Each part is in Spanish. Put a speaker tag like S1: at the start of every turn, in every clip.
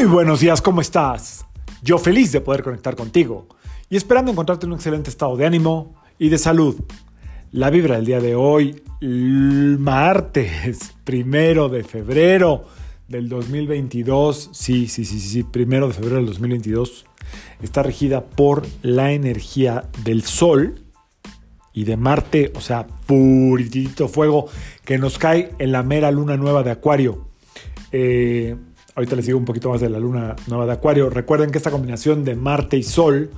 S1: Muy buenos días, ¿cómo estás? Yo feliz de poder conectar contigo y esperando encontrarte en un excelente estado de ánimo y de salud. La vibra del día de hoy, martes, primero de febrero del 2022, sí, sí, sí, sí, primero de febrero del 2022, está regida por la energía del Sol y de Marte, o sea, puritito fuego que nos cae en la mera luna nueva de Acuario. Eh, ahorita les digo un poquito más de la luna nueva de Acuario. Recuerden que esta combinación de Marte y Sol,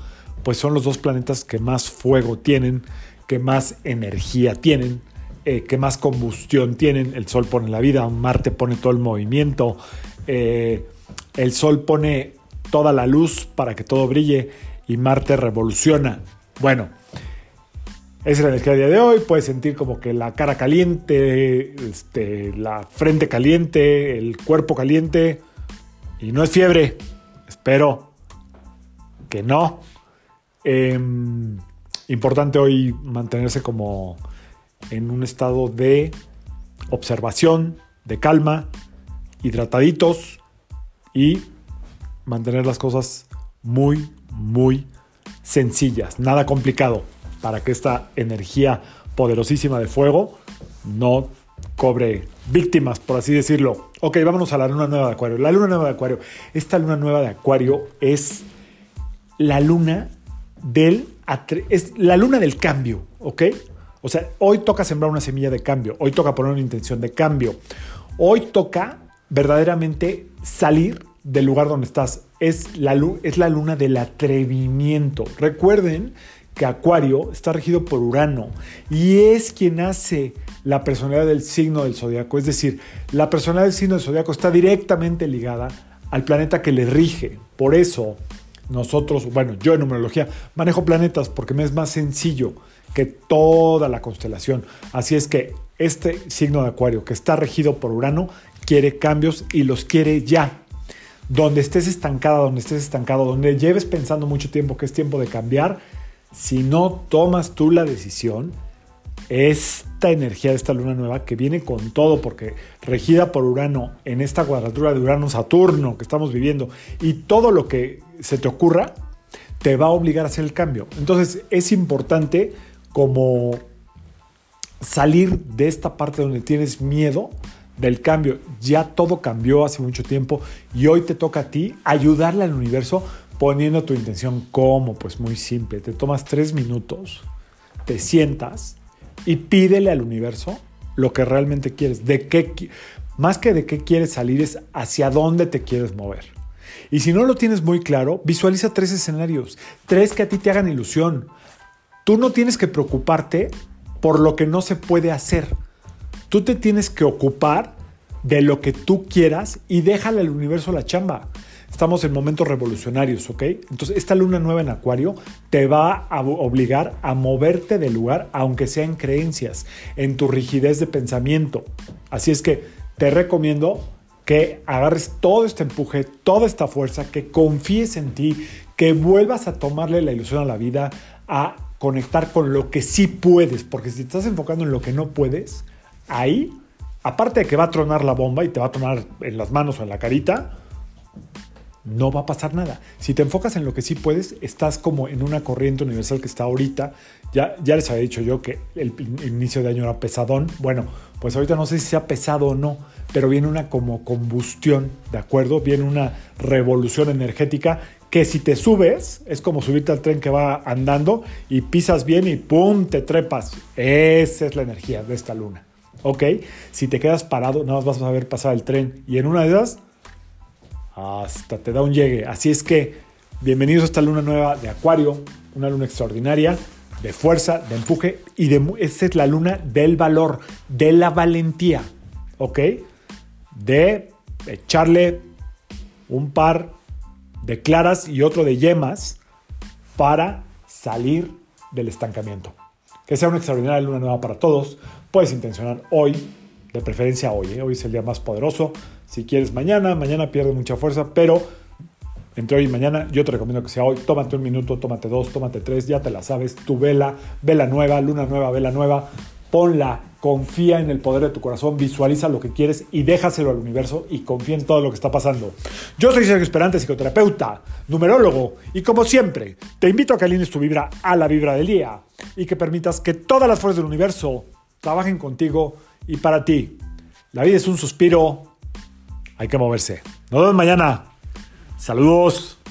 S1: pues son los dos planetas que más fuego tienen, que más energía tienen, eh, que más combustión tienen. El Sol pone la vida, Marte pone todo el movimiento, eh, el Sol pone toda la luz para que todo brille y Marte revoluciona. Bueno, esa es la energía del día de hoy. Puedes sentir como que la cara caliente, este, la frente caliente, el cuerpo caliente. Y no es fiebre. Espero que no. Em, importante hoy mantenerse como en un estado de observación, de calma, hidrataditos y mantener las cosas muy, muy sencillas. Nada complicado para que esta energía poderosísima de fuego no cobre víctimas, por así decirlo. Ok, vámonos a la luna nueva de Acuario. La luna nueva de Acuario. Esta luna nueva de Acuario es la luna del es la luna del cambio, ¿ok? O sea, hoy toca sembrar una semilla de cambio, hoy toca poner una intención de cambio, hoy toca verdaderamente salir del lugar donde estás. Es la, es la luna del atrevimiento. Recuerden que Acuario está regido por Urano y es quien hace la personalidad del signo del zodiaco. Es decir, la personalidad del signo del zodiaco está directamente ligada al planeta que le rige. Por eso, nosotros, bueno, yo en numerología manejo planetas porque me es más sencillo que toda la constelación. Así es que este signo de Acuario que está regido por Urano quiere cambios y los quiere ya. Donde estés estancada, donde estés estancado, donde lleves pensando mucho tiempo que es tiempo de cambiar, si no tomas tú la decisión, esta energía de esta luna nueva que viene con todo, porque regida por Urano en esta cuadratura de Urano-Saturno que estamos viviendo, y todo lo que se te ocurra, te va a obligar a hacer el cambio. Entonces es importante como salir de esta parte donde tienes miedo del cambio. Ya todo cambió hace mucho tiempo y hoy te toca a ti ayudarle al universo poniendo tu intención como, pues muy simple. Te tomas tres minutos, te sientas y pídele al universo lo que realmente quieres. De qué, más que de qué quieres salir es hacia dónde te quieres mover. Y si no lo tienes muy claro, visualiza tres escenarios, tres que a ti te hagan ilusión. Tú no tienes que preocuparte por lo que no se puede hacer. Tú te tienes que ocupar de lo que tú quieras y déjale al universo la chamba. Estamos en momentos revolucionarios, ¿ok? Entonces, esta luna nueva en Acuario te va a obligar a moverte del lugar, aunque sea en creencias, en tu rigidez de pensamiento. Así es que te recomiendo que agarres todo este empuje, toda esta fuerza, que confíes en ti, que vuelvas a tomarle la ilusión a la vida, a conectar con lo que sí puedes, porque si te estás enfocando en lo que no puedes, ahí, aparte de que va a tronar la bomba y te va a tronar en las manos o en la carita, no va a pasar nada. Si te enfocas en lo que sí puedes, estás como en una corriente universal que está ahorita. Ya, ya les había dicho yo que el, inicio de año era pesadón. Bueno, pues ahorita no sé si sea pesado o no, pero viene una como combustión, ¿de acuerdo? Viene una revolución energética que si te subes es como subirte al tren que va andando y pisas bien y ¡pum! te trepas. Esa es la energía de esta luna. ¿Ok? Si te quedas parado, nada más vas a ver pasar el tren y en una de esas hasta te da un llegue. Así es que bienvenidos a esta luna nueva de Acuario, una luna extraordinaria de fuerza, de empuje y de esta es la luna del valor, de la valentía, ¿ok? De echarle un par de claras y otro de yemas para salir del estancamiento. Que sea una extraordinaria luna nueva para todos. Puedes intencionar hoy, de preferencia hoy, ¿eh? hoy es el día más poderoso si quieres mañana, mañana pierde mucha fuerza, pero entre hoy y mañana yo te recomiendo que sea hoy. Tómate un minuto, tómate dos, tómate tres, ya te la sabes. Tu vela, vela nueva, luna nueva, vela nueva, ponla confía en el poder de tu corazón, visualiza lo que quieres y déjaselo al universo y confía en todo lo que está pasando. Yo soy Sergio Esperante, psicoterapeuta, numerólogo y como siempre, te invito a que alines tu vibra a la vibra del día y que permitas que todas las fuerzas del universo trabajen contigo y para ti. La vida es un suspiro, hay que moverse. Nos vemos mañana. Saludos.